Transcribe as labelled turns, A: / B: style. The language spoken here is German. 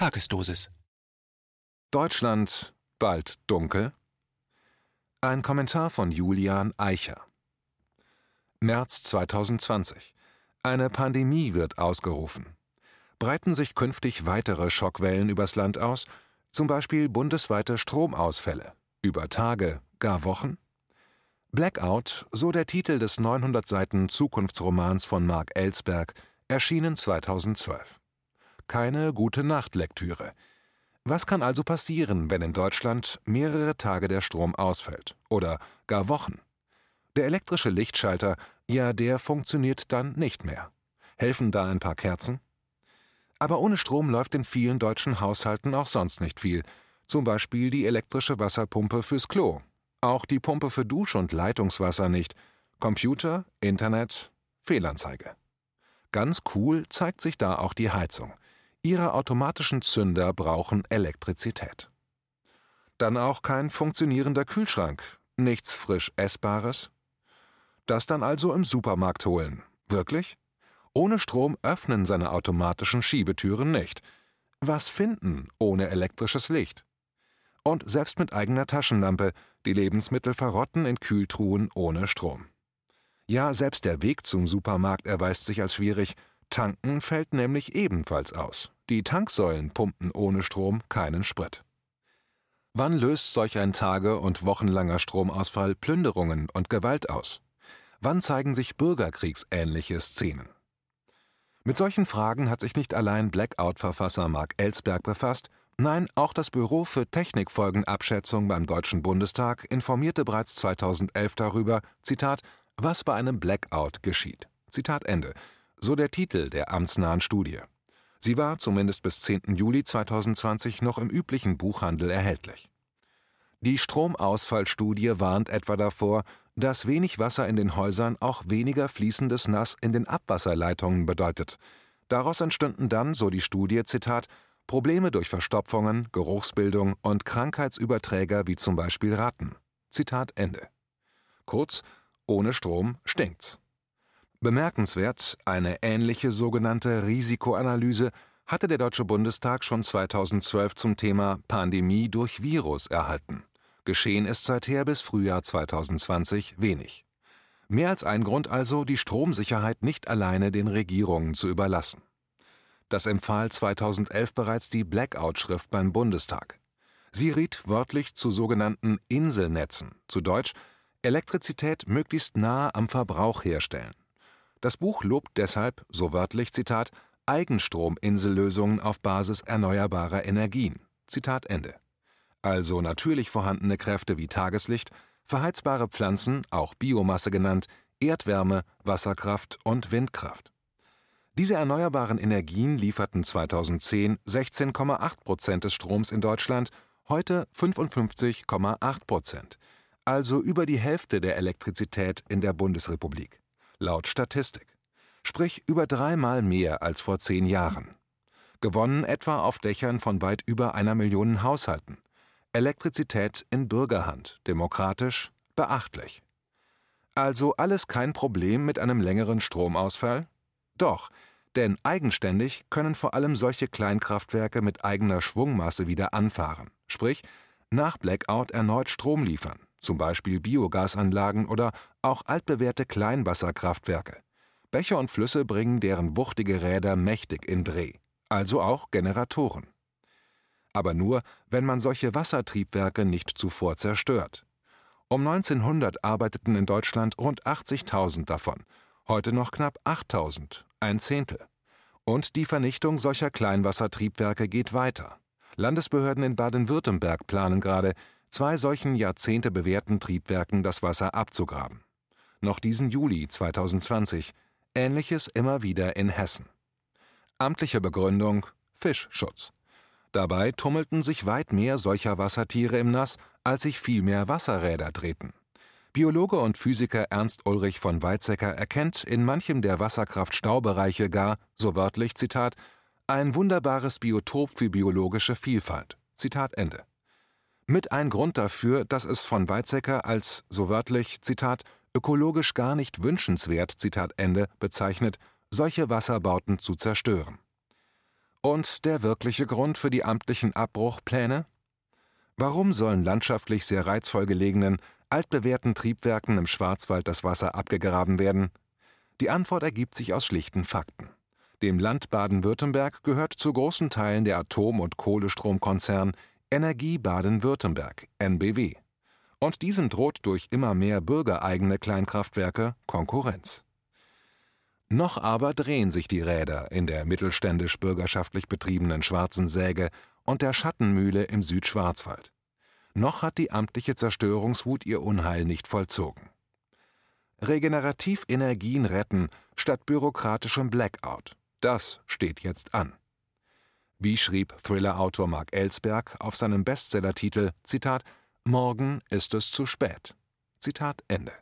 A: Tagesdosis.
B: Deutschland bald dunkel? Ein Kommentar von Julian Eicher. März 2020. Eine Pandemie wird ausgerufen. Breiten sich künftig weitere Schockwellen übers Land aus, zum Beispiel bundesweite Stromausfälle, über Tage, gar Wochen? Blackout, so der Titel des 900 Seiten Zukunftsromans von Mark Ellsberg, erschienen 2012 keine gute Nachtlektüre. Was kann also passieren, wenn in Deutschland mehrere Tage der Strom ausfällt oder gar Wochen? Der elektrische Lichtschalter, ja, der funktioniert dann nicht mehr. Helfen da ein paar Kerzen? Aber ohne Strom läuft in vielen deutschen Haushalten auch sonst nicht viel. Zum Beispiel die elektrische Wasserpumpe fürs Klo. Auch die Pumpe für Dusch- und Leitungswasser nicht. Computer, Internet, Fehlanzeige. Ganz cool zeigt sich da auch die Heizung. Ihre automatischen Zünder brauchen Elektrizität. Dann auch kein funktionierender Kühlschrank, nichts frisch Essbares. Das dann also im Supermarkt holen. Wirklich? Ohne Strom öffnen seine automatischen Schiebetüren nicht. Was finden ohne elektrisches Licht? Und selbst mit eigener Taschenlampe, die Lebensmittel verrotten in Kühltruhen ohne Strom. Ja, selbst der Weg zum Supermarkt erweist sich als schwierig, Tanken fällt nämlich ebenfalls aus. Die Tanksäulen pumpen ohne Strom keinen Sprit. Wann löst solch ein tage- und wochenlanger Stromausfall Plünderungen und Gewalt aus? Wann zeigen sich bürgerkriegsähnliche Szenen? Mit solchen Fragen hat sich nicht allein Blackout-Verfasser Mark Ellsberg befasst, nein, auch das Büro für Technikfolgenabschätzung beim Deutschen Bundestag informierte bereits 2011 darüber, Zitat, was bei einem Blackout geschieht. Zitat Ende so der Titel der amtsnahen Studie. Sie war zumindest bis 10. Juli 2020 noch im üblichen Buchhandel erhältlich. Die Stromausfallstudie warnt etwa davor, dass wenig Wasser in den Häusern auch weniger fließendes Nass in den Abwasserleitungen bedeutet. Daraus entstünden dann, so die Studie, Zitat, Probleme durch Verstopfungen, Geruchsbildung und Krankheitsüberträger wie zum Beispiel Ratten. Zitat Ende. Kurz, ohne Strom stinkt's. Bemerkenswert, eine ähnliche sogenannte Risikoanalyse hatte der Deutsche Bundestag schon 2012 zum Thema Pandemie durch Virus erhalten. Geschehen ist seither bis Frühjahr 2020 wenig. Mehr als ein Grund also, die Stromsicherheit nicht alleine den Regierungen zu überlassen. Das empfahl 2011 bereits die Blackout-Schrift beim Bundestag. Sie riet wörtlich zu sogenannten Inselnetzen, zu Deutsch Elektrizität möglichst nahe am Verbrauch herstellen. Das Buch lobt deshalb, so wörtlich Zitat, Eigenstrominsellösungen auf Basis erneuerbarer Energien. Zitat Ende. Also natürlich vorhandene Kräfte wie Tageslicht, verheizbare Pflanzen, auch Biomasse genannt, Erdwärme, Wasserkraft und Windkraft. Diese erneuerbaren Energien lieferten 2010 16,8 Prozent des Stroms in Deutschland, heute 55,8 Prozent, also über die Hälfte der Elektrizität in der Bundesrepublik laut Statistik, sprich über dreimal mehr als vor zehn Jahren. Gewonnen etwa auf Dächern von weit über einer Million Haushalten. Elektrizität in Bürgerhand, demokratisch, beachtlich. Also alles kein Problem mit einem längeren Stromausfall? Doch, denn eigenständig können vor allem solche Kleinkraftwerke mit eigener Schwungmasse wieder anfahren, sprich nach Blackout erneut Strom liefern zum Beispiel Biogasanlagen oder auch altbewährte Kleinwasserkraftwerke. Bäche und Flüsse bringen deren wuchtige Räder mächtig in Dreh, also auch Generatoren. Aber nur, wenn man solche Wassertriebwerke nicht zuvor zerstört. Um 1900 arbeiteten in Deutschland rund 80.000 davon, heute noch knapp 8.000, ein Zehntel. Und die Vernichtung solcher Kleinwassertriebwerke geht weiter. Landesbehörden in Baden-Württemberg planen gerade, zwei solchen Jahrzehnte bewährten Triebwerken das Wasser abzugraben. Noch diesen Juli 2020, ähnliches immer wieder in Hessen. Amtliche Begründung Fischschutz. Dabei tummelten sich weit mehr solcher Wassertiere im Nass, als sich viel mehr Wasserräder drehten. Biologe und Physiker Ernst Ulrich von Weizsäcker erkennt in manchem der Wasserkraft-Staubereiche gar, so wörtlich Zitat, ein wunderbares Biotop für biologische Vielfalt. Zitat Ende. Mit ein Grund dafür, dass es von Weizsäcker als, so wörtlich, Zitat, ökologisch gar nicht wünschenswert, Zitat Ende, bezeichnet, solche Wasserbauten zu zerstören. Und der wirkliche Grund für die amtlichen Abbruchpläne? Warum sollen landschaftlich sehr reizvoll gelegenen, altbewährten Triebwerken im Schwarzwald das Wasser abgegraben werden? Die Antwort ergibt sich aus schlichten Fakten. Dem Land Baden-Württemberg gehört zu großen Teilen der Atom- und Kohlestromkonzern Energie Baden-Württemberg (NBW). Und diesem droht durch immer mehr bürgereigene Kleinkraftwerke Konkurrenz. Noch aber drehen sich die Räder in der mittelständisch-bürgerschaftlich betriebenen Schwarzen Säge und der Schattenmühle im Südschwarzwald. Noch hat die amtliche Zerstörungswut ihr Unheil nicht vollzogen. Regenerativ Energien retten statt bürokratischem Blackout. Das steht jetzt an. Wie schrieb Thriller-Autor Mark Ellsberg auf seinem Bestsellertitel Zitat Morgen ist es zu spät. Zitat Ende.